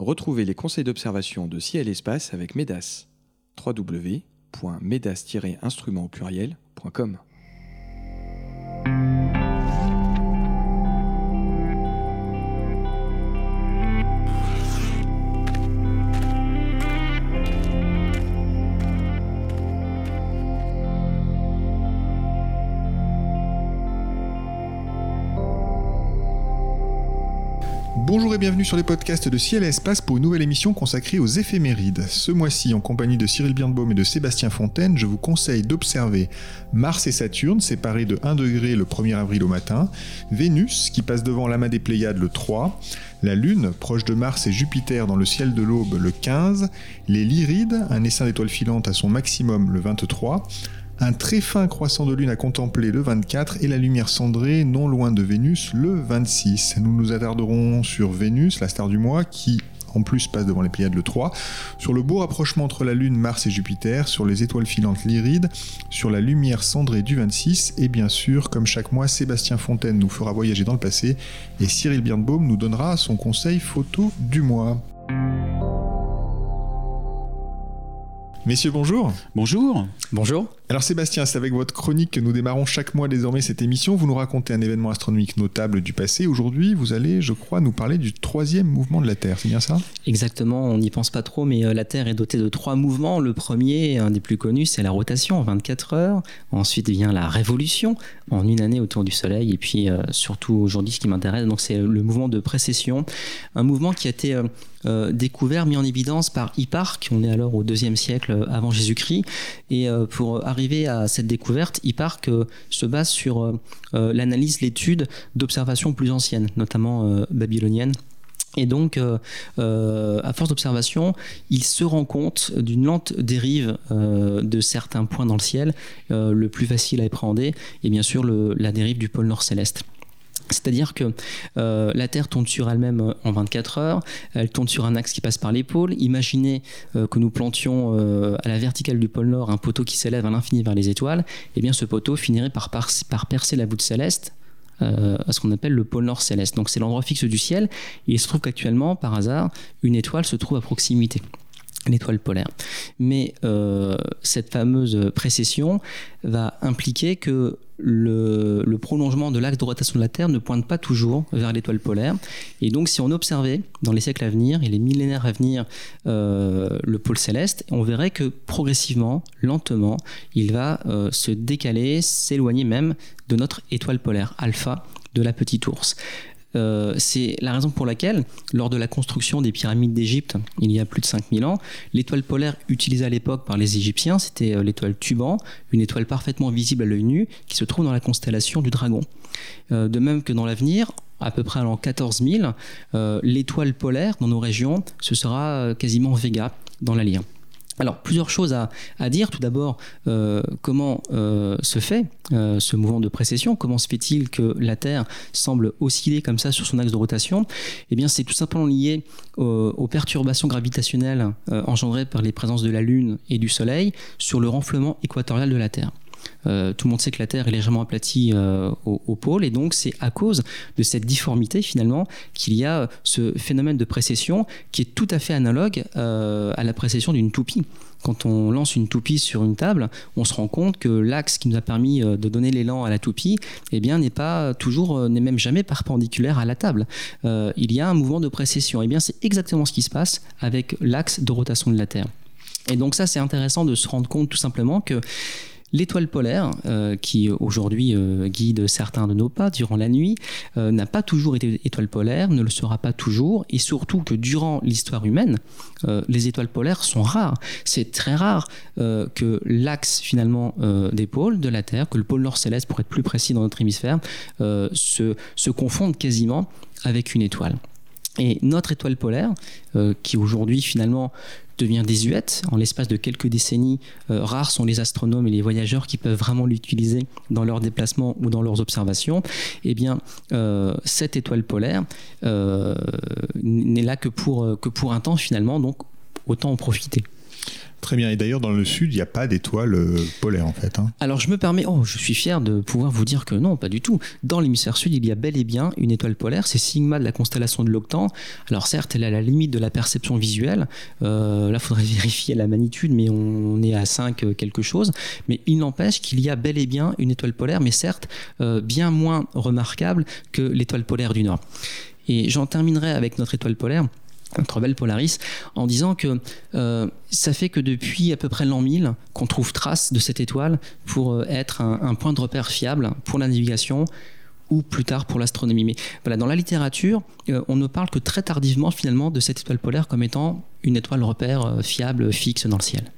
Retrouvez les conseils d'observation de ciel espace avec MEDAS. www.medas-instrument au pluriel.com bienvenue sur les podcasts de Ciel et Espace pour une nouvelle émission consacrée aux éphémérides. Ce mois-ci, en compagnie de Cyril Birnbaum et de Sébastien Fontaine, je vous conseille d'observer Mars et Saturne séparés de 1 degré le 1er avril au matin, Vénus qui passe devant l'amas des Pléiades le 3, la Lune proche de Mars et Jupiter dans le ciel de l'aube le 15, les Lyrides, un essaim d'étoiles filantes à son maximum le 23, un très fin croissant de lune à contempler le 24 et la lumière cendrée non loin de Vénus le 26. Nous nous attarderons sur Vénus, la star du mois, qui en plus passe devant les Pléiades le 3, sur le beau rapprochement entre la Lune, Mars et Jupiter, sur les étoiles filantes lyrides, sur la lumière cendrée du 26, et bien sûr, comme chaque mois, Sébastien Fontaine nous fera voyager dans le passé, et Cyril Birnbaum nous donnera son conseil photo du mois. Messieurs, bonjour. Bonjour. Bonjour. Alors Sébastien, c'est avec votre chronique que nous démarrons chaque mois désormais cette émission. Vous nous racontez un événement astronomique notable du passé. Aujourd'hui, vous allez, je crois, nous parler du troisième mouvement de la Terre. C'est bien ça? Exactement, on n'y pense pas trop, mais euh, la Terre est dotée de trois mouvements. Le premier, un des plus connus, c'est la rotation en 24 heures. Ensuite vient la révolution en une année autour du Soleil. Et puis euh, surtout aujourd'hui, ce qui m'intéresse, donc c'est le mouvement de précession. Un mouvement qui a été euh, découvert, mis en évidence par Hipparque. On est alors au deuxième siècle avant Jésus-Christ. Et pour arriver à cette découverte, Hipparque euh, se base sur euh, euh, l'analyse, l'étude d'observations plus anciennes, notamment babyloniennes. Et donc, à force d'observation, il se rend compte d'une lente dérive de certains points dans le ciel, le plus facile à appréhender, et bien sûr la dérive du pôle nord céleste. C'est-à-dire que euh, la Terre tourne sur elle-même euh, en 24 heures, elle tourne sur un axe qui passe par les pôles. Imaginez euh, que nous plantions à la verticale du pôle Nord un poteau qui s'élève à l'infini vers les étoiles. Et eh bien ce poteau finirait par, par, percer la voûte céleste à ce qu'on appelle le pôle Nord céleste. Donc c'est l'endroit fixe du ciel. Et il se trouve qu'actuellement, par hasard, une étoile se trouve à proximité l'étoile polaire. Mais cette fameuse précession va impliquer que le, prolongement de l'axe de rotation de la Terre ne pointe pas toujours vers l'étoile polaire. Et donc, si on observait dans les siècles à venir et les millénaires à venir euh, le pôle céleste, on verrait que progressivement, lentement, il va euh, se décaler, s'éloigner même de notre étoile polaire alpha de la petite ours. Euh, c'est la raison pour laquelle, lors de la construction des pyramides d'Égypte, il y a plus de 5000 ans, l'étoile polaire utilisée à l'époque par les Égyptiens, c'était euh, l'étoile Tuban, une étoile parfaitement visible à l'œil nu, qui se trouve dans la constellation du Dragon. Euh, de même que dans l'avenir, à peu près à l'an 14 000, l'étoile polaire dans nos régions, ce sera quasiment Vega dans la Lyre. Alors, plusieurs choses à, dire. Tout d'abord, euh, comment euh, se fait euh, ce mouvement de précession? Comment se fait-il que la Terre semble osciller comme ça sur son axe de rotation? Eh bien, c'est tout simplement lié aux perturbations gravitationnelles engendrées par les présences de la Lune et du Soleil sur le renflement équatorial de la Terre. Euh, tout le monde sait que la Terre est légèrement aplatie euh, au, pôle, et donc c'est à cause de cette difformité finalement qu'il y a ce phénomène de précession qui est tout à fait analogue euh, à la précession d'une toupie. Quand on lance une toupie sur une table, on se rend compte que l'axe qui nous a permis de donner l'élan à la toupie, eh bien, n'est pas toujours, n'est même jamais perpendiculaire à la table. il y a un mouvement de précession. Eh bien, c'est exactement ce qui se passe avec l'axe de rotation de la Terre. Et donc ça, c'est intéressant de se rendre compte tout simplement que L'étoile polaire, euh, qui aujourd'hui euh, guide certains de nos pas durant la nuit, euh, n'a pas toujours été étoile polaire, ne le sera pas toujours, et surtout que durant l'histoire humaine, les étoiles polaires sont rares. C'est très rare que l'axe finalement des pôles de la Terre, que le pôle nord céleste, pour être plus précis dans notre hémisphère, se, se confonde quasiment avec une étoile. Et notre étoile polaire, qui aujourd'hui finalement devient désuète. En l'espace de quelques décennies, euh, rares sont les astronomes et les voyageurs qui peuvent vraiment l'utiliser dans leurs déplacements ou dans leurs observations. Eh bien, euh, cette étoile polaire euh, n'est là que pour, que pour un temps finalement, donc autant en profiter. Très bien. Et d'ailleurs, dans le sud, il n'y a pas d'étoiles euh, polaires en fait. Hein. Alors je me permets, oh, je suis fier de pouvoir vous dire que non, pas du tout. Dans l'hémisphère sud, il y a bel et bien une étoile polaire, c'est Sigma de la constellation de l'Octan. Alors certes, elle est à la limite de la perception visuelle. Euh, là, il faudrait vérifier la magnitude, mais on est à 5 euh, quelque chose. Mais il n'empêche qu'il y a bel et bien une étoile polaire, mais certes bien moins remarquable que l'étoile polaire du Nord. Et j'en terminerai avec notre étoile polaire notre belle Polaris, en disant que euh, ça fait que depuis à peu près l'an 1000 qu'on trouve trace de cette étoile pour euh, être un, point de repère fiable pour la navigation ou plus tard pour l'astronomie. Mais voilà, dans la littérature, euh, on ne parle que très tardivement finalement de cette étoile polaire comme étant une étoile repère fiable, fixe dans le ciel.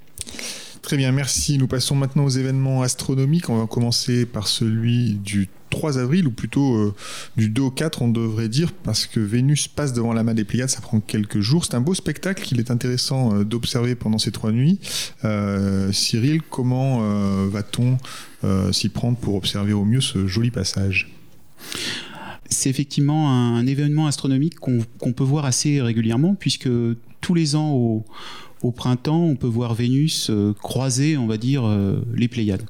Très bien, merci. Nous passons maintenant aux événements astronomiques. On va commencer par celui du 3 avril, ou plutôt euh, du 2 au 4, on devrait dire, parce que Vénus passe devant la main des Pléiades, ça prend quelques jours. C'est un beau spectacle qu'il est intéressant euh, d'observer pendant ces trois nuits. Euh, Cyril, comment va-t-on s'y prendre pour observer au mieux ce joli passage? C'est effectivement un, événement astronomique qu'on peut voir assez régulièrement, puisque tous les ans au, au printemps, on peut voir Vénus croiser, on va dire, les Pléiades.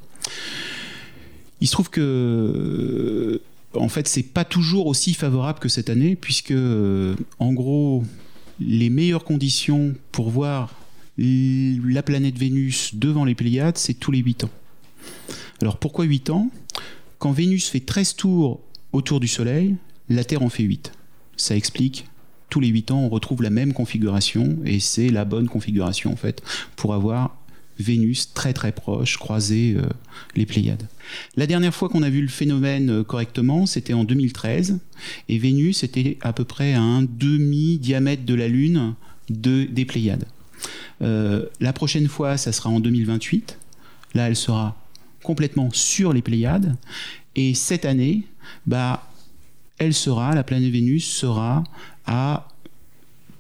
Il se trouve que, euh, en fait, c'est pas toujours aussi favorable que cette année, puisque, en gros, les meilleures conditions pour voir la planète Vénus devant les Pléiades, c'est tous les 8 ans. Alors pourquoi 8 ans? Quand Vénus fait 13 tours autour du Soleil, la Terre en fait 8. Ça explique tous les 8 ans, on retrouve la même configuration et c'est la bonne configuration en fait pour avoir Vénus très très proche, croiser euh, les Pléiades. La dernière fois qu'on a vu le phénomène euh, correctement, c'était en 2013, et Vénus était à peu près à un demi-diamètre de la Lune de, des Pléiades. Euh, la prochaine fois, ça sera en 2028. Là, elle sera complètement sur les Pléiades. Et cette année, bah, elle sera, la planète Vénus sera à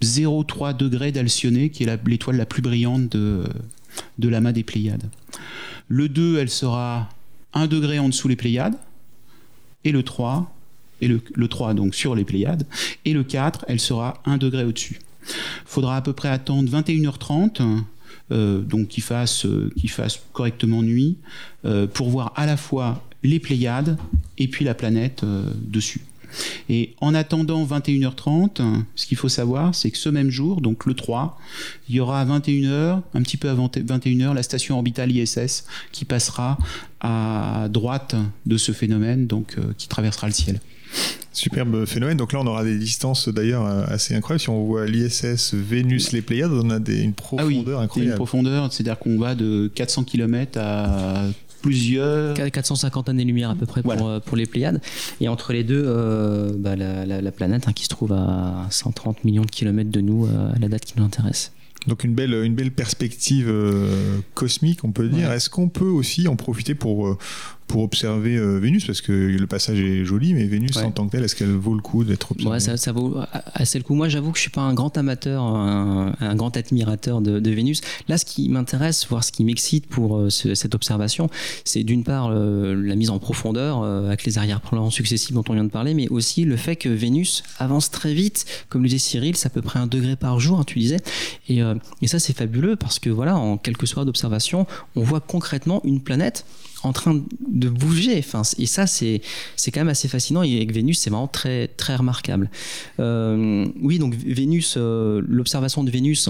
0,3 degrés d'Alcyone, qui est l'étoile la, plus brillante de, de l'amas des Pléiades. Le 2, elle sera 1 degré en dessous les Pléiades, et le 3, et le, 3 donc sur les Pléiades, et le 4, elle sera 1 degré au-dessus. Il faudra à peu près attendre 21h30, euh, donc qu'il fasse, fasse correctement nuit, euh, pour voir à la fois les Pléiades et puis la planète euh, dessus. Et en attendant 21h30, ce qu'il faut savoir, c'est que ce même jour, donc le 3, il y aura à 21h, un petit peu avant 21h, la station orbitale ISS qui passera à droite de ce phénomène, donc euh, qui traversera le ciel. Superbe phénomène. Donc là, on aura des distances d'ailleurs euh, assez incroyables. Si on voit l'ISS, Vénus, les Pléiades, on a des, une profondeur ah oui, incroyable. Une profondeur, c'est-à-dire qu'on va de 400 km à plusieurs. 450 années-lumière à peu près pour, euh, pour, les Pléiades. Et entre les deux, euh, bah, la, planète hein, qui se trouve à 130 millions de kilomètres de nous euh, à la date qui nous intéresse. Donc une belle, une belle perspective cosmique, on peut dire. Est-ce qu'on peut aussi en profiter pour, pour observer euh, Vénus parce que le passage est joli, mais Vénus en tant que telle, est-ce qu'elle vaut le coup d'être observée? Ouais, ça, vaut assez le coup. Moi, j'avoue que je suis pas un grand amateur, un, grand admirateur de, Vénus. Là, ce qui m'intéresse, voire ce qui m'excite pour euh, cette observation, c'est d'une part euh, la mise en profondeur avec les arrière-plans successifs dont on vient de parler, mais aussi le fait que Vénus avance très vite, comme le disait Cyril, c'est à peu près un degré par jour, hein, tu disais. Et, et ça, c'est fabuleux parce que voilà, en quelques soirs d'observation, on voit concrètement une planète en train de bouger. Enfin, et ça, c'est, c'est quand même assez fascinant. Et avec Vénus, c'est vraiment très, très remarquable. Euh, oui, donc Vénus, euh, l'observation de Vénus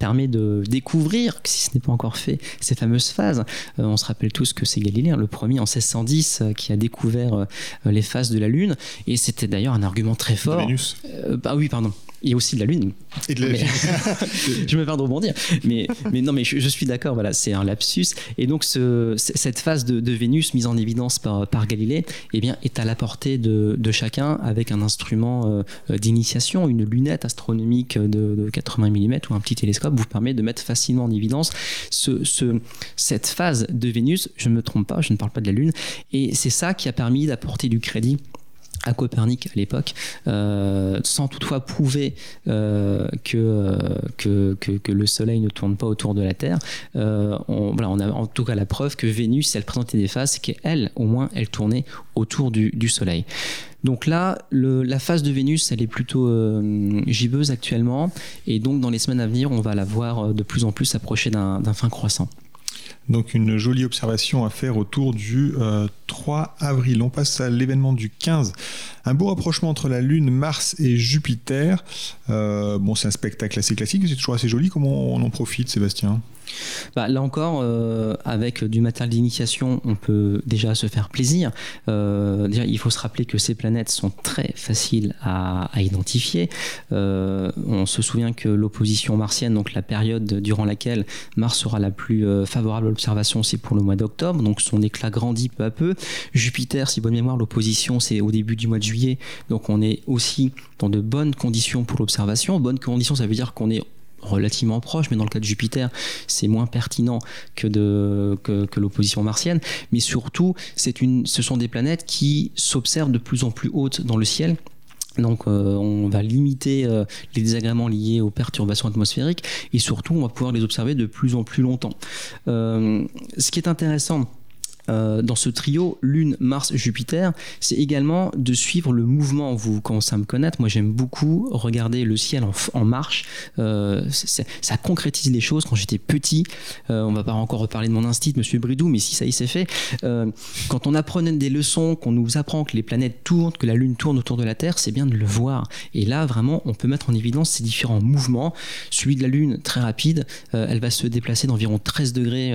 permet de découvrir, si ce n'est pas encore fait, ces fameuses phases. Euh, on se rappelle tous que c'est Galilée, hein, le premier en 1610, qui a découvert les phases de la Lune. Et c'était d'ailleurs un argument très fort. Vénus. ah oui, pardon et aussi de la Lune. Et de la je me perds de rebondir. Mais, mais non, mais je, suis d'accord, voilà, c'est un lapsus. Et donc, ce, cette phase de, Vénus mise en évidence par, par Galilée eh bien, est à la portée de, de chacun avec un instrument euh, d'initiation, une lunette astronomique de, 80 mm ou un petit télescope vous permet de mettre facilement en évidence ce, ce, cette phase de Vénus. Je ne me trompe pas, je ne parle pas de la Lune. Et c'est ça qui a permis d'apporter du crédit à Copernic à l'époque, euh, sans toutefois prouver euh, que, que, le Soleil ne tourne pas autour de la Terre. Euh, on, voilà, a en tout cas la preuve que Vénus, elle présentait des phases, qu'elle, au moins, elle tournait autour du, du Soleil. Donc là, la phase de Vénus, elle est plutôt gibbeuse actuellement, et donc dans les semaines à venir, on va la voir de plus en plus approcher d'un fin croissant. Donc une jolie observation à faire autour du 3 euh, avril. On passe à l'événement du 15. Un beau rapprochement entre la Lune, Mars et Jupiter. Euh, bon, c'est un spectacle assez classique, c'est toujours assez joli. Comment on en profite, Sébastien? Bah, là encore, euh, avec du matériel d'initiation, on peut déjà se faire plaisir. Euh, déjà, il faut se rappeler que ces planètes sont très faciles à, identifier. Euh, on se souvient que l'opposition martienne, donc la période durant laquelle Mars sera la plus favorable à l'observation, c'est pour le mois d'octobre, donc son éclat grandit peu à peu. Jupiter, si bonne mémoire, l'opposition, c'est au début du mois de juillet, donc on est aussi dans de bonnes conditions pour l'observation. Bonnes conditions, ça veut dire qu'on est relativement proche, mais dans le cas de Jupiter, c'est moins pertinent que, que, l'opposition martienne. Mais surtout, c'est une, ce sont des planètes qui s'observent de plus en plus hautes dans le ciel. Donc euh, on va limiter euh, les désagréments liés aux perturbations atmosphériques et surtout on va pouvoir les observer de plus en plus longtemps. Euh, ce qui est intéressant, euh, dans ce trio Lune, Mars, Jupiter, c'est également de suivre le mouvement. Vous commencez à me connaître, moi j'aime beaucoup regarder le ciel en, marche. Euh, ça concrétise les choses. Quand j'étais petit, euh, on va pas encore reparler de mon instinct, Monsieur Bridou, mais si ça y s'est fait, quand on apprenait des leçons, qu'on nous apprend que les planètes tournent, que la Lune tourne autour de la Terre, c'est bien de le voir. Et là, vraiment, on peut mettre en évidence ces différents mouvements. Celui de la Lune, très rapide, elle va se déplacer d'environ 13 degrés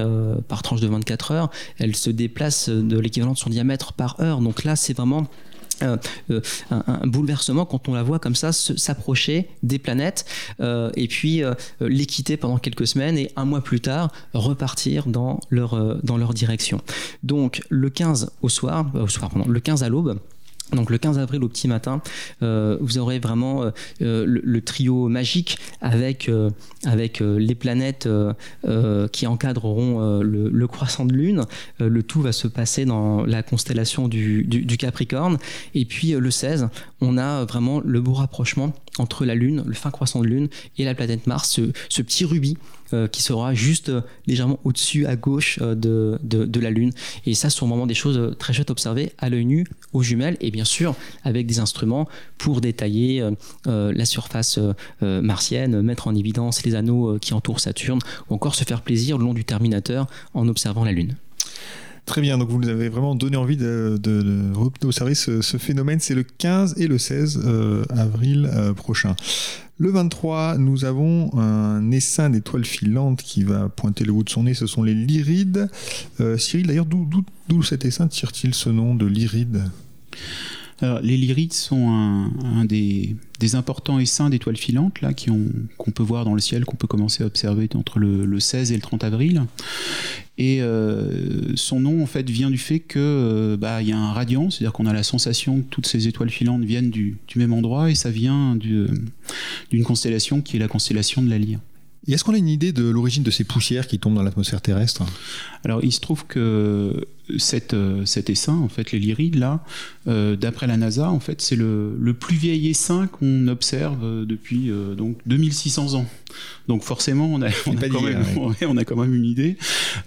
par tranche de 24 heures. Elle se déplace de l'équivalent de son diamètre par heure. Donc là, c'est vraiment euh, euh, un, bouleversement quand on la voit comme ça s'approcher des planètes euh, et puis les quitter pendant quelques semaines et un mois plus tard repartir dans leur, dans leur direction. Donc le 15 au soir, au soir le 15 à l'aube, donc le 15 avril au petit matin, euh, vous aurez vraiment euh, euh, le, trio magique avec, avec les planètes qui encadreront le, croissant de lune. le tout va se passer dans la constellation du, du Capricorne. Et puis le 16, on a vraiment le beau rapprochement entre la Lune, le fin croissant de Lune, et la planète Mars, ce, petit rubis euh, qui sera juste euh, légèrement au-dessus à gauche euh, de, la Lune. Et ça, ce sont vraiment des choses très chouettes à observer à l'œil nu, aux jumelles, et bien sûr avec des instruments pour détailler la surface martienne, mettre en évidence les anneaux qui entourent Saturne, ou encore se faire plaisir le long du Terminateur en observant la Lune. Très bien, donc vous nous avez vraiment donné envie de, de, ce, phénomène. C'est le 15 et le 16 euh, avril euh, prochain. Le 23, nous avons un essaim d'étoiles filantes qui va pointer le bout de son nez. Ce sont les lyrides. Euh, Cyril, d'ailleurs, d'où cet essaim tire-t-il ce nom de lyride les lyrides sont un, des, importants essaims d'étoiles filantes qu'on peut voir dans le ciel, qu'on peut commencer à observer entre le, 16 et le 30 avril. Et euh, son nom en fait vient du fait que euh, bah, y a un radiant, c'est-à-dire qu'on a la sensation que toutes ces étoiles filantes viennent du, même endroit et ça vient d'une constellation qui est la constellation de la Lyre. Et est-ce qu'on a une idée de l'origine de ces poussières qui tombent dans l'atmosphère terrestre? Alors, il se trouve que cette, euh, cet essaim, en fait, les lyrides, là, euh, d'après la NASA, en fait, c'est le, le, plus vieil essaim qu'on observe euh, depuis donc 2600 ans. Donc, forcément, on a, on a, quand, même, on a quand même une idée.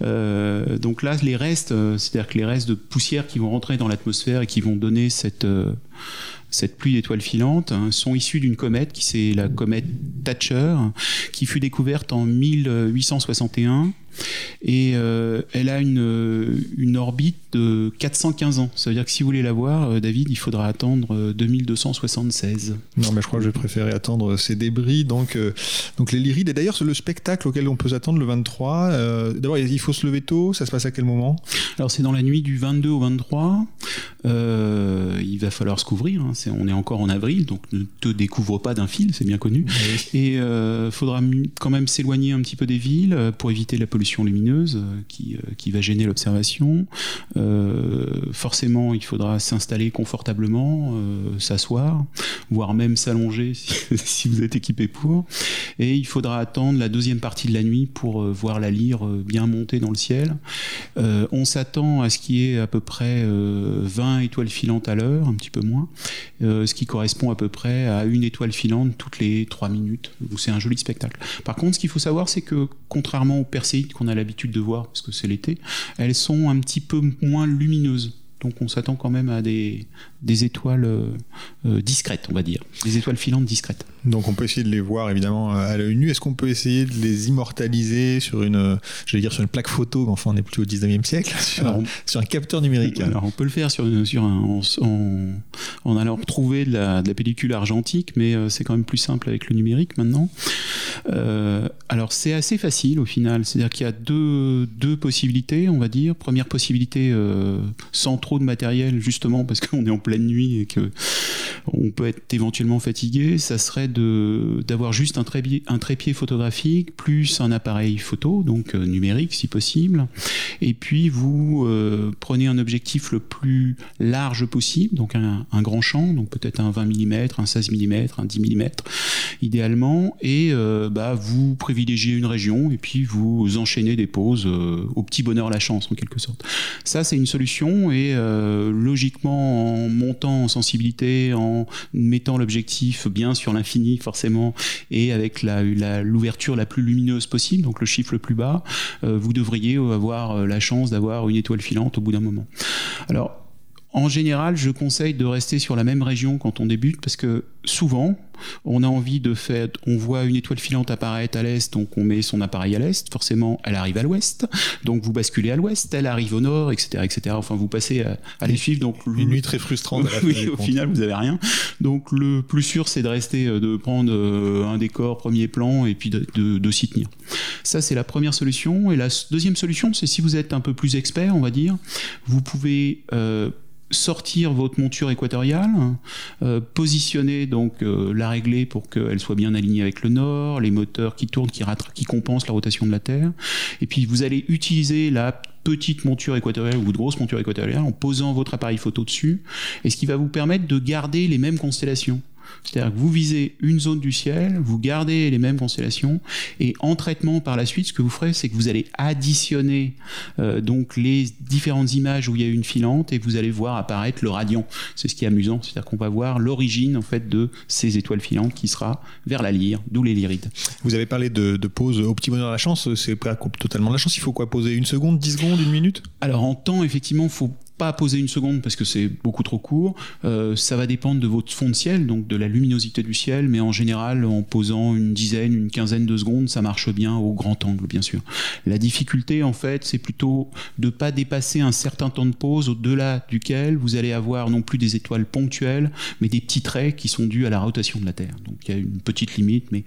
donc là, les restes, c'est-à-dire que les restes de poussière qui vont rentrer dans l'atmosphère et qui vont donner cette cette pluie d'étoiles filantes hein, sont issues d'une comète qui c'est la comète Thatcher qui fut découverte en 1861 et euh, elle a une, une, orbite de 415 ans. Ça veut dire que si vous voulez la voir, euh, David, il faudra attendre 2276. Euh, non, mais je crois que je vais préférer attendre ces débris. Donc, donc les lyrides. Et d'ailleurs, c'est le spectacle auquel on peut s'attendre le 23. D'abord, il faut se lever tôt. Ça se passe à quel moment? Alors, c'est dans la nuit du 22 au 23. il va falloir se couvrir. Hein. on est encore en avril, donc ne te découvre pas d'un fil, c'est bien connu. Et il faudra quand même s'éloigner un petit peu des villes pour éviter la pollution lumineuse euh, qui, euh, qui va gêner l'observation. Euh, forcément, il faudra s'installer confortablement, s'asseoir, voire même s'allonger si, vous êtes équipé pour. Et il faudra attendre la deuxième partie de la nuit pour voir la lyre bien monter dans le ciel. on s'attend à ce qu'il y ait à peu près 20 étoiles filantes à l'heure, un petit peu moins, ce qui correspond à peu près à une étoile filante toutes les 3 minutes. C'est un joli spectacle. Par contre, ce qu'il faut savoir, c'est que contrairement aux perséides qu'on a l'habitude de voir, parce que c'est l'été, elles sont un petit peu moins lumineuses. Donc on s'attend quand même à des, étoiles euh, discrètes, on va dire, des étoiles filantes discrètes. Donc on peut essayer de les voir évidemment à l'œil nu. Est-ce qu'on peut essayer de les immortaliser sur une, je vais dire sur une plaque photo, mais enfin on est plutôt au 19e siècle, sur, un, sur un, capteur numérique Alors on peut le faire sur, sur un, en, en, allant retrouver de la, de la, pellicule argentique, mais c'est quand même plus simple avec le numérique maintenant. Euh, alors c'est assez facile au final, c'est-à-dire qu'il y a deux, deux, possibilités, on va dire. Première possibilité euh, sans trop de matériel, justement parce qu'on est en pleine nuit et que on peut être éventuellement fatigué, ça serait de d'avoir juste un trépied, un trépied photographique plus un appareil photo, donc euh, numérique si possible. Et puis vous euh, prenez un objectif le plus large possible, donc un, grand champ, donc peut-être un 20 mm, un 16 mm, un 10 mm idéalement, et euh, bah, vous privilégiez une région et puis vous enchaînez des poses au petit bonheur la chance en quelque sorte. Ça c'est une solution et logiquement en montant en sensibilité, en mettant l'objectif bien sur l'infini forcément et avec l'ouverture la, plus lumineuse possible, donc le chiffre le plus bas, euh, vous devriez avoir euh, la chance d'avoir une étoile filante au bout d'un moment. Alors en général, je conseille de rester sur la même région quand on débute parce que souvent, on a envie de faire, on voit une étoile filante apparaître à l'est, donc on met son appareil à l'est, forcément elle arrive à l'ouest, donc vous basculez à l'ouest, elle arrive au nord, etc., etc. Enfin, vous passez à, les suivre. Donc une nuit très frustrante. oui, au final, vous avez rien. Donc le plus sûr, c'est de rester, euh, de prendre euh, un décor premier plan et puis de, de, s'y tenir. Ça, c'est la première solution. Et la deuxième solution, c'est si vous êtes un peu plus expert, on va dire, vous pouvez euh, sortir votre monture équatoriale, euh, positionner donc euh, la régler pour qu'elle soit bien alignée avec le nord, les moteurs qui tournent, qui, qui compensent la rotation de la Terre, et puis vous allez utiliser la petite monture équatoriale ou grosse monture équatoriale en posant votre appareil photo dessus, et ce qui va vous permettre de garder les mêmes constellations. C'est-à-dire que vous visez une zone du ciel, vous gardez les mêmes constellations, et en traitement par la suite, ce que vous ferez, c'est que vous allez additionner euh, donc les différentes images où il y a une filante, et vous allez voir apparaître le radiant. C'est ce qui est amusant, c'est-à-dire qu'on va voir l'origine en fait de ces étoiles filantes qui sera vers la lyre, d'où les lyrides. Vous avez parlé de, pause au petit bonheur de la chance, c'est pas totalement de la chance. Il faut quoi poser une seconde, dix secondes, une minute? Alors en temps, effectivement, il faut pas poser une seconde parce que c'est beaucoup trop court. Euh, ça va dépendre de votre fond de ciel, donc de la luminosité du ciel, mais en général, en posant une dizaine, une quinzaine de secondes, ça marche bien au grand angle, bien sûr. La difficulté, en fait, c'est plutôt de pas dépasser un certain temps de pause au-delà duquel vous allez avoir non plus des étoiles ponctuelles, mais des petits traits qui sont dus à la rotation de la Terre. Donc il y a une petite limite, mais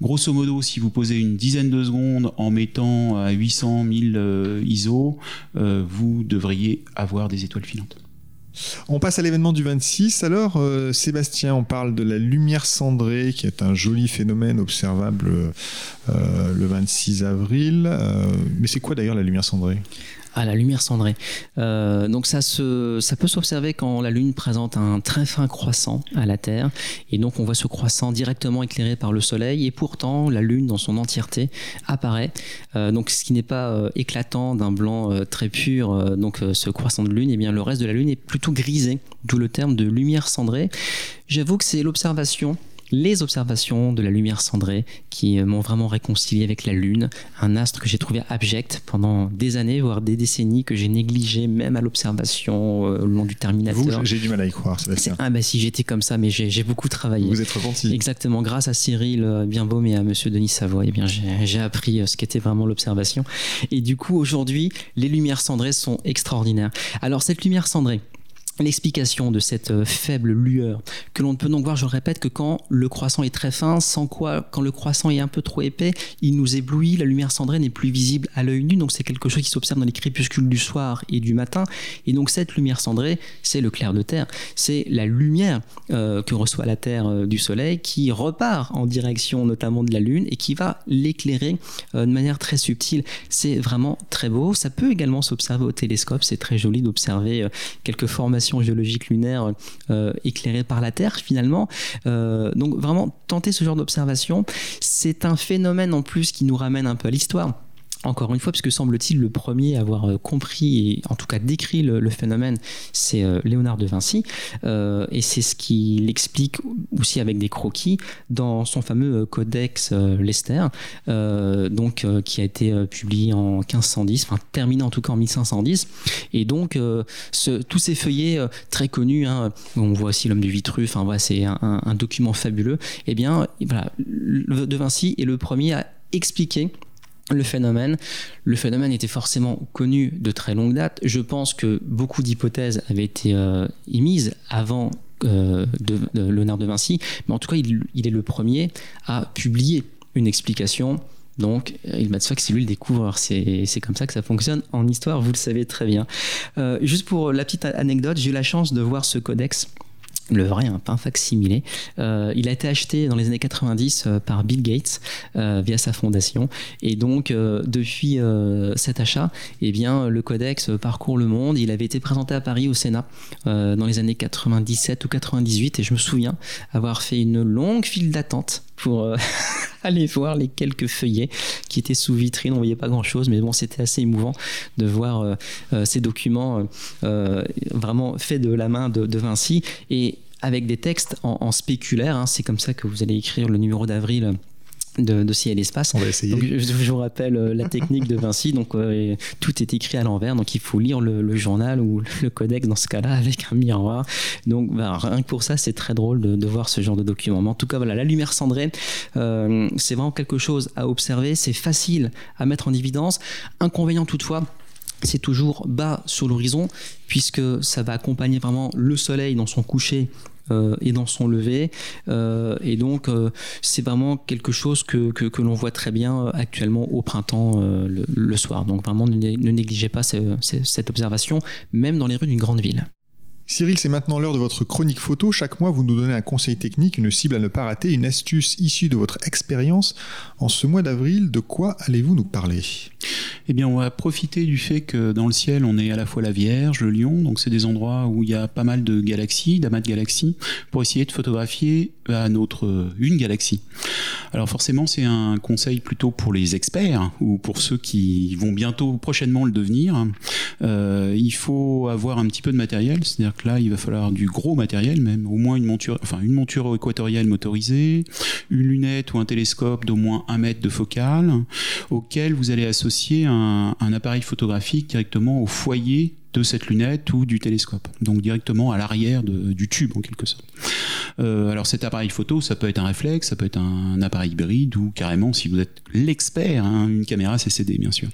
grosso modo, si vous posez une dizaine de secondes en mettant à 800, 1000 euh, ISO, euh, vous devriez avoir des étoiles filantes. On passe à l'événement du 26. Alors, euh, Sébastien, on parle de la lumière cendrée, qui est un joli phénomène observable le 26 avril. Mais c'est quoi d'ailleurs la lumière cendrée? À la lumière cendrée. Euh, donc ça, se, ça peut s'observer quand la Lune présente un très fin croissant à la Terre, et donc on voit ce croissant directement éclairé par le Soleil, et pourtant la Lune dans son entièreté apparaît. Euh, donc ce qui n'est pas euh, éclatant d'un blanc très pur, donc ce croissant de Lune, et eh bien le reste de la Lune est plutôt grisé, d'où le terme de lumière cendrée. J'avoue que c'est l'observation les observations de la lumière cendrée qui m'ont vraiment réconcilié avec la Lune, un astre que j'ai trouvé abject pendant des années, voire des décennies, que j'ai négligé même à l'observation euh, au long du Terminateur. j'ai du mal à y croire, Sébastien. Ah bah si j'étais comme ça, mais j'ai beaucoup travaillé. Vous êtes repenti. Exactement, grâce à Cyril euh, Bienbaume et à Monsieur Denis Savoy, eh bien j'ai appris euh, ce qu'était vraiment l'observation. Et du coup aujourd'hui, les lumières cendrées sont extraordinaires. Alors cette lumière cendrée, l'explication de cette euh, faible lueur que l'on peut donc voir, je répète, que quand le croissant est très fin, sans quoi, quand le croissant est un peu trop épais, il nous éblouit, la lumière cendrée n'est plus visible à l'œil nu, donc c'est quelque chose qui s'observe dans les crépuscules du soir et du matin, et donc cette lumière cendrée, c'est le clair de terre, c'est la lumière euh, que reçoit la Terre euh, du Soleil qui repart en direction notamment de la Lune et qui va l'éclairer de manière très subtile. C'est vraiment très beau, ça peut également s'observer au télescope, c'est très joli d'observer quelques formations géologique lunaire euh, éclairée par la Terre finalement. Euh, donc vraiment tenter ce genre d'observation, c'est un phénomène en plus qui nous ramène un peu à l'histoire encore une fois, puisque semble-t-il le premier à avoir euh, compris et en tout cas décrit le, phénomène, c'est euh, Léonard de Vinci. Euh, et c'est ce qu'il explique aussi avec des croquis dans son fameux Codex Lester, donc, qui a été publié en 1510, enfin terminé en tout cas en 1510. Et donc, tous ces feuillets très connus, hein, on voit aussi l'homme du Vitruve, enfin, voilà, c'est un, document fabuleux. Eh bien, voilà, de Vinci est le premier à expliquer le phénomène. Le phénomène était forcément connu de très longue date. Je pense que beaucoup d'hypothèses avaient été euh, émises avant euh, de, Léonard de Vinci, mais en tout cas, il, est le premier à publier une explication. Donc, il m'a dit que c'est lui le découvreur. C'est comme ça que ça fonctionne en histoire, vous le savez très bien. Euh, juste pour la petite anecdote, j'ai eu la chance de voir ce codex le vrai, un pain facsimilé. Euh, il a été acheté dans les années 90 euh, par Bill Gates euh, via sa fondation. Et donc, depuis cet achat, eh bien, le codex parcourt le monde. Il avait été présenté à Paris au Sénat dans les années 97 ou 98. Et je me souviens avoir fait une longue file d'attente pour aller voir les quelques feuillets qui étaient sous vitrine. On voyait pas grand chose, mais bon, c'était assez émouvant de voir ces documents vraiment faits de la main de, de Vinci. Et avec des textes en, spéculaire. Hein. C'est comme ça que vous allez écrire le numéro d'avril de, Ciel et Espace. On va essayer. je, vous rappelle euh, la technique de Vinci. Donc, euh, tout est écrit à l'envers. Donc, il faut lire le, journal ou le codex dans ce cas-là avec un miroir. Donc, bah, rien que pour ça, c'est très drôle de, voir ce genre de document. Mais en tout cas, voilà, la lumière cendrée, euh, c'est vraiment quelque chose à observer. C'est facile à mettre en évidence. Inconvénient toutefois c'est toujours bas sur l'horizon, puisque ça va accompagner vraiment le soleil dans son coucher et dans son lever. Euh, et donc, euh, c'est vraiment quelque chose que, que, l'on voit très bien actuellement au printemps le, soir. Donc, vraiment, ne, négligez pas cette observation, même dans les rues d'une grande ville. Cyril, c'est maintenant l'heure de votre chronique photo. Chaque mois, vous nous donnez un conseil technique, une cible à ne pas rater, une astuce issue de votre expérience. En ce mois d'avril, de quoi allez-vous nous parler? Eh bien, on va profiter du fait que dans le ciel, on est à la fois la Vierge, le Lion, donc c'est des endroits où il y a pas mal de galaxies, d'amas de galaxies, pour essayer de photographier à notre une galaxie. Alors forcément, c'est un conseil plutôt pour les experts ou pour ceux qui vont bientôt, prochainement le devenir. Euh, il faut avoir un petit peu de matériel, c'est-à-dire là, il va falloir du gros matériel, même au moins une monture, enfin une monture équatoriale motorisée, une lunette ou un télescope d'au moins un mètre de focale, auquel vous allez associer un, un appareil photographique directement au foyer de cette lunette ou du télescope, donc directement à l'arrière du tube en quelque sorte. Euh, alors cet appareil photo, ça peut être un réflexe, ça peut être un, appareil hybride ou carrément, si vous êtes l'expert, hein, une caméra CCD bien sûr.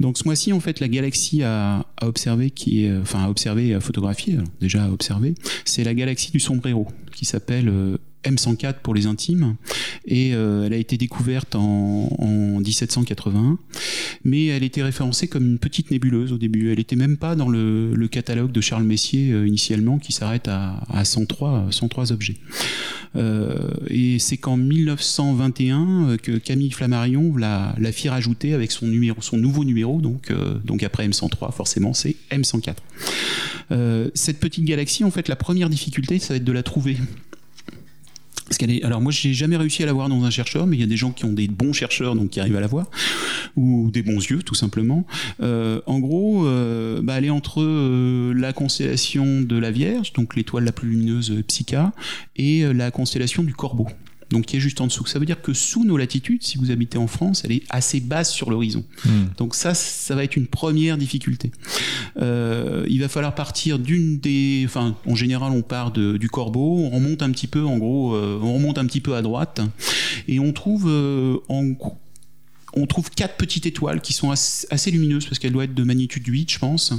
Donc ce mois-ci, en fait, la galaxie à, observer, qui enfin à observer et à photographier, déjà à observer, c'est la galaxie du sombrero, qui s'appelle euh, M104 pour les intimes, et euh, elle a été découverte en, 1781, mais elle était référencée comme une petite nébuleuse au début. Elle n'était même pas dans le, catalogue de Charles Messier euh, initialement, qui s'arrête à, 103, 103 objets. Euh, et c'est qu'en 1921 que Camille Flammarion la, fit rajouter avec son nouveau numéro, donc, donc après M103, forcément, c'est M104. cette petite galaxie, en fait, la première difficulté, ça va être de la trouver. Alors moi j'ai jamais réussi à la voir dans un chercheur, mais il y a des gens qui ont des bons chercheurs donc qui arrivent à la voir, ou des bons yeux tout simplement. Euh, en gros, euh, bah, elle est entre euh, la constellation de la Vierge, donc l'étoile la plus lumineuse Psycha, et la constellation du Corbeau donc qui est juste en dessous. Ça veut dire que sous nos latitudes, si vous habitez en France, elle est assez basse sur l'horizon. Hmm. Donc ça, ça va être une première difficulté. Euh, il va falloir partir d'une des, enfin, en général, on part du Corbeau, on remonte un petit peu, en gros, euh, on remonte un petit peu à droite, et on trouve euh, en on trouve quatre petites étoiles qui sont assez, lumineuses parce qu'elles doivent être de magnitude 8, je pense,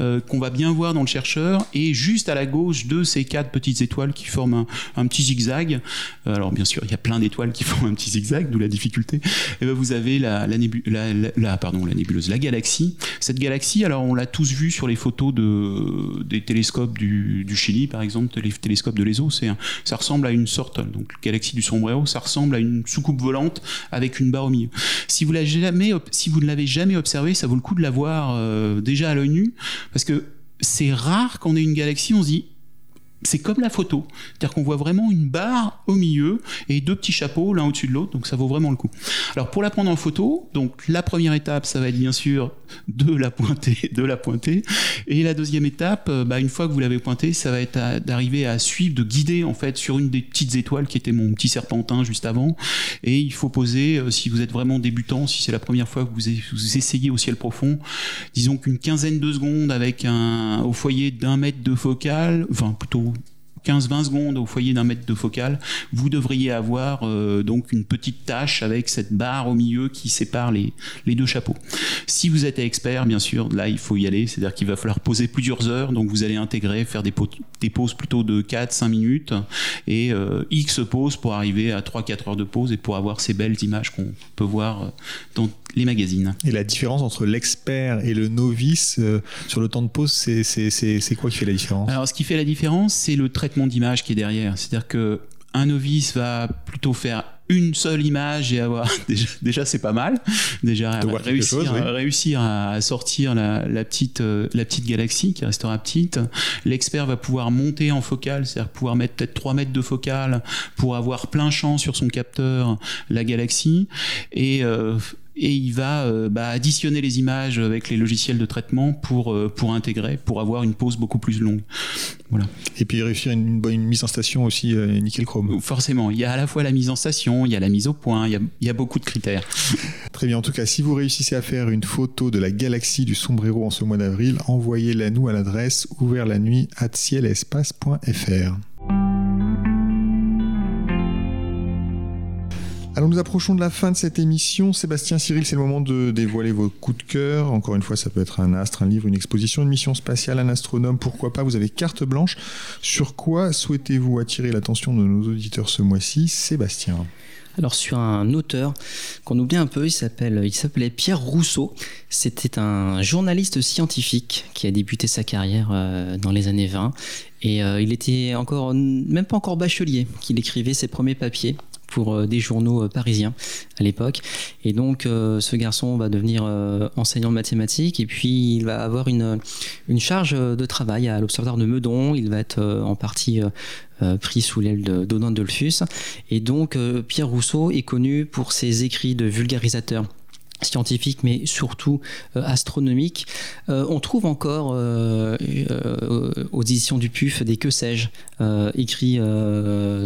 euh, qu'on va bien voir dans le chercheur. Et juste à la gauche de ces quatre petites étoiles qui forment un, petit zigzag, euh, alors bien sûr, il y a plein d'étoiles qui forment un petit zigzag, d'où la difficulté. Et ben vous avez la, la, pardon, la nébuleuse, la galaxie. Cette galaxie, alors on l'a tous vu sur les photos de, des télescopes du, Chili, par exemple, les télescopes de l'ESO. Ça ressemble à une sorte, donc galaxie du sombrero, ça ressemble à une soucoupe volante avec une barre au milieu. Si vous, jamais, si vous ne l'avez jamais observé, ça vaut le coup de l'avoir euh, déjà à l'œil nu, parce que c'est rare qu'on ait une galaxie, on se dit c'est comme la photo. C'est-à-dire qu'on voit vraiment une barre au milieu et deux petits chapeaux l'un au-dessus de l'autre, donc ça vaut vraiment le coup. Alors pour la prendre en photo, donc la première étape, ça va être bien sûr de la pointer, de la pointer. Et la deuxième étape, euh, bah, une fois que vous l'avez pointée, ça va être d'arriver à suivre, de guider en fait sur une des petites étoiles qui était mon petit serpentin juste avant. Et il faut poser, euh, si vous êtes vraiment débutant, si c'est la première fois que vous, essayez au ciel profond, disons qu'une quinzaine de secondes avec un au foyer d'un mètre de focale, enfin plutôt 15-20 secondes au foyer d'un mètre de focale, vous devriez avoir euh, donc une petite tâche avec cette barre au milieu qui sépare les, les deux chapeaux. Si vous êtes expert, bien sûr, là il faut y aller, c'est-à-dire qu'il va falloir poser plusieurs heures, donc vous allez intégrer, faire des, pauses plutôt de 4-5 minutes. Et euh, X pauses pour arriver à 3-4 heures de pause et pour avoir ces belles images qu'on peut voir euh, dans les magazines. Et la différence entre l'expert et le novice sur le temps de pause, c'est quoi qui fait la différence? Alors ce qui fait la différence, c'est le traitement d'image qui est derrière. C'est-à-dire que un novice va plutôt faire une seule image et avoir déjà, c'est pas mal. Déjà réussir, réussir à sortir la, petite euh, la petite galaxie qui restera petite. L'expert va pouvoir monter en focale c'est-à-dire pouvoir mettre peut-être 3 mètres de focale pour avoir plein champ sur son capteur la galaxie. Et euh, et il va euh, bah, additionner les images avec les logiciels de traitement pour, euh, pour intégrer, pour avoir une pause beaucoup plus longue. Voilà. Et puis réussir une, bonne mise en station aussi euh, nickel chrome. Forcément, il y a à la fois la mise en station, il y a la mise au point, il y a, il y a beaucoup de critères. Très bien, en tout cas, si vous réussissez à faire une photo de la galaxie du sombrero en ce mois d'avril, envoyez-la nous à l'adresse ouvert la nuit at cielespace.fr. Alors nous approchons de la fin de cette émission. Sébastien Cyril, c'est le moment de dévoiler vos coups de cœur. Encore une fois, ça peut être un astre, un livre, une exposition, une mission spatiale, un astronome, pourquoi pas? Vous avez carte blanche. Sur quoi souhaitez-vous attirer l'attention de nos auditeurs ce mois-ci? Sébastien alors sur un auteur qu'on oublie un peu, il s'appelle, il s'appelait Pierre Rousseau. C'était un journaliste scientifique qui a débuté sa carrière euh, dans les années 20 et euh, il était encore même pas encore bachelier qu'il écrivait ses premiers papiers pour euh, des journaux euh, parisiens à l'époque. Et donc, euh, ce garçon va devenir enseignant de mathématiques et puis il va avoir une, une charge de travail à l'Observatoire de Meudon. Il va être en partie pris sous l'aile d'Odin Dolphus. Et donc, Pierre Rousseau est connu pour ses écrits de vulgarisateur scientifique mais surtout euh, astronomique. Euh, on trouve encore euh, aux éditions du PUF des que sais-je écrits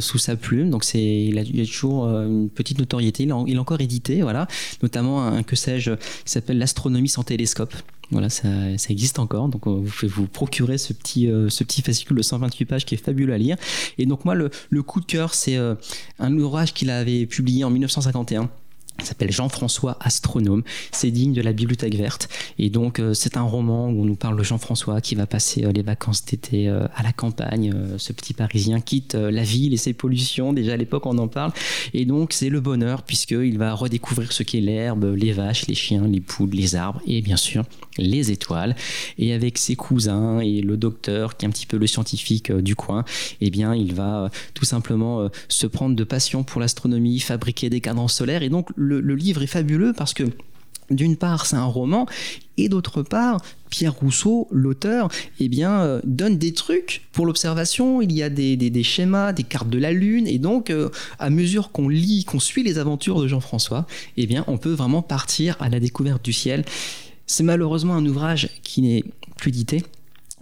sous sa plume. Donc c'est il, a, toujours une petite notoriété. Il a, il a, encore édité voilà, notamment un que sais-je qui s'appelle l'astronomie sans télescope. Voilà, ça, existe encore. Donc, vous pouvez vous procurer ce petit, ce petit fascicule de 128 pages qui est fabuleux à lire. Et donc, moi, le coup de cœur, c'est un ouvrage qu'il avait publié en 1951 s'appelle Jean-François Astronome. C'est digne de la Bibliothèque verte. Et donc, euh, c'est un roman où on nous parle de Jean-François qui va passer euh, les vacances d'été euh, à la campagne. ce petit Parisien quitte la ville et ses pollutions. Déjà à l'époque, on en parle. Et donc, c'est le bonheur puisqu'il va redécouvrir ce qu'est l'herbe, les vaches, les chiens, les poules, les arbres et bien sûr les étoiles. Et avec ses cousins et le docteur qui est un petit peu le scientifique du coin, eh bien, il va tout simplement se prendre de passion pour l'astronomie, fabriquer des cadrans solaires. Et donc, livre est fabuleux parce que d'une part, c'est un roman, et d'autre part, Pierre Rousseau, l'auteur, eh euh, donne des trucs pour l'observation. Il y a des, schémas, des cartes de la Lune, et donc, euh, à mesure qu'on lit, qu'on suit les aventures de Jean-François, eh bien, on peut vraiment partir à la découverte du ciel. C'est malheureusement un ouvrage qui n'est plus édité,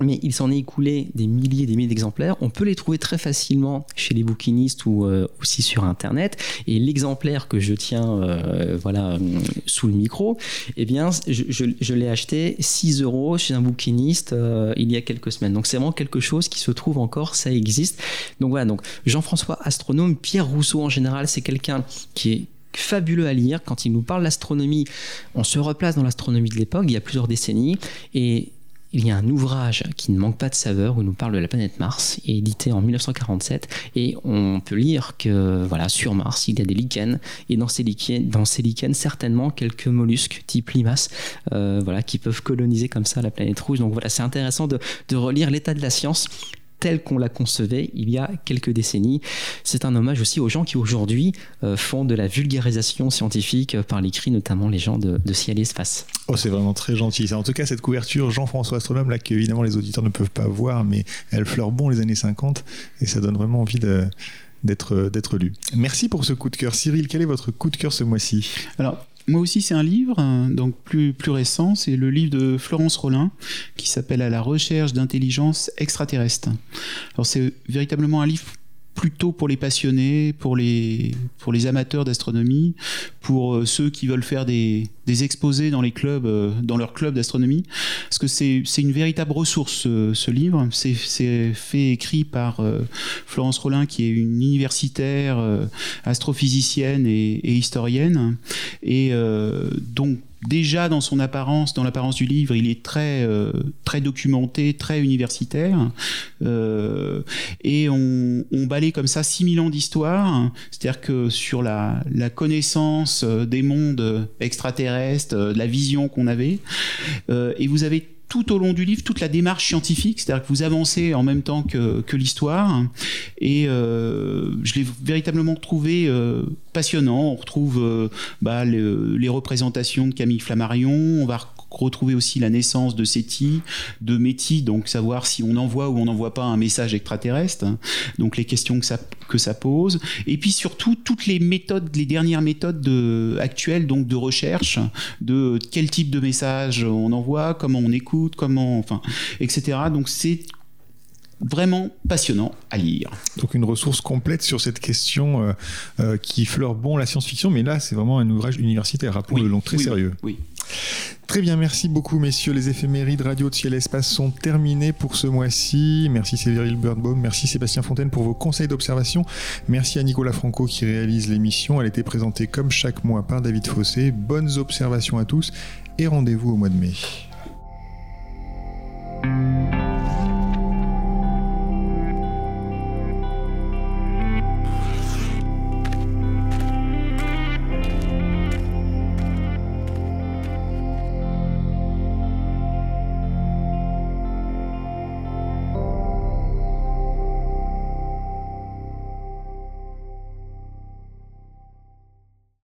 mais il s'en est écoulé des milliers et des milliers d'exemplaires. On peut les trouver très facilement chez les bouquinistes ou euh, aussi sur Internet. Et l'exemplaire que je tiens euh, voilà, sous le micro, eh bien, je, l'ai acheté 6 euros chez un bouquiniste euh, il y a quelques semaines. Donc c'est vraiment quelque chose qui se trouve encore, ça existe. Donc voilà, donc Jean-François Astronome, Pierre Rousseau en général, c'est quelqu'un qui est fabuleux à lire. Quand il nous parle d'astronomie, on se replace dans l'astronomie de l'époque, il y a plusieurs décennies. Et il y a un ouvrage qui ne manque pas de saveur où nous parle de la planète Mars, édité en 1947, et on peut lire que voilà sur Mars il y a des lichens et dans ces lichens, dans ces lichens certainement quelques mollusques type limaces, euh, voilà qui peuvent coloniser comme ça la planète rouge. Donc voilà c'est intéressant de relire l'état de la science telle qu'on la concevait il y a quelques décennies. C'est un hommage aussi aux gens qui aujourd'hui euh, font de la vulgarisation scientifique par l'écrit, notamment les gens de, Ciel et Espace. Oh, c'est vraiment très gentil. En tout cas, cette couverture, Jean-François Astronome, là, qu'évidemment les auditeurs ne peuvent pas voir, mais elle fleure bon les années 50 et ça donne vraiment envie d'être d'être lu. Merci pour ce coup de cœur. Cyril, quel est votre coup de cœur ce mois-ci? Alors, moi aussi, c'est un livre, hein, donc plus, plus récent. C'est le livre de Florence Rollin qui s'appelle À la recherche d'intelligence extraterrestre. Alors, c'est véritablement un livre plutôt pour les passionnés, pour les, pour les amateurs d'astronomie, pour euh, ceux qui veulent faire des, des exposés dans les clubs, euh, dans leur club d'astronomie, parce que c'est une véritable ressource ce, livre. C'est fait écrit par euh, Florence Rollin, qui est une universitaire, astrophysicienne et, historienne, et donc déjà dans son apparence, dans l'apparence du livre, il est très, euh, très documenté, très universitaire. Euh, et on, on balaye comme ça 6000 ans d'histoire. C'est-à-dire que sur la, la, connaissance euh, des mondes extraterrestres, la vision qu'on avait, et vous avez tout au long du livre toute la démarche scientifique, c'est-à-dire que vous avancez en même temps que, l'histoire. Et euh, je l'ai véritablement trouvé euh, passionnant. On retrouve euh, bah, les représentations de Camille Flammarion, retrouver aussi la naissance de SETI, de METI, donc savoir si on envoie ou on n'envoie pas un message extraterrestre, donc les questions que ça, que ça pose, et puis surtout toutes les méthodes, les dernières méthodes de, actuelles donc de recherche, de quel type de message on envoie, comment on écoute, comment, enfin, etc. Donc c'est vraiment passionnant à lire. Donc une ressource complète sur cette question euh, euh, qui fleure bon la science-fiction, mais là c'est vraiment un ouvrage universitaire, rappelons-le, donc très sérieux. oui. Très bien, merci beaucoup messieurs. Les éphémérides radio de Ciel Espace sont terminées pour ce mois-ci. Merci Séveril Birdbaum, merci Sébastien Fontaine pour vos conseils d'observation. Merci à Nicolas Franco qui réalise l'émission. Elle était présentée comme chaque mois par David Fossé. Bonnes observations à tous et rendez-vous au mois de mai.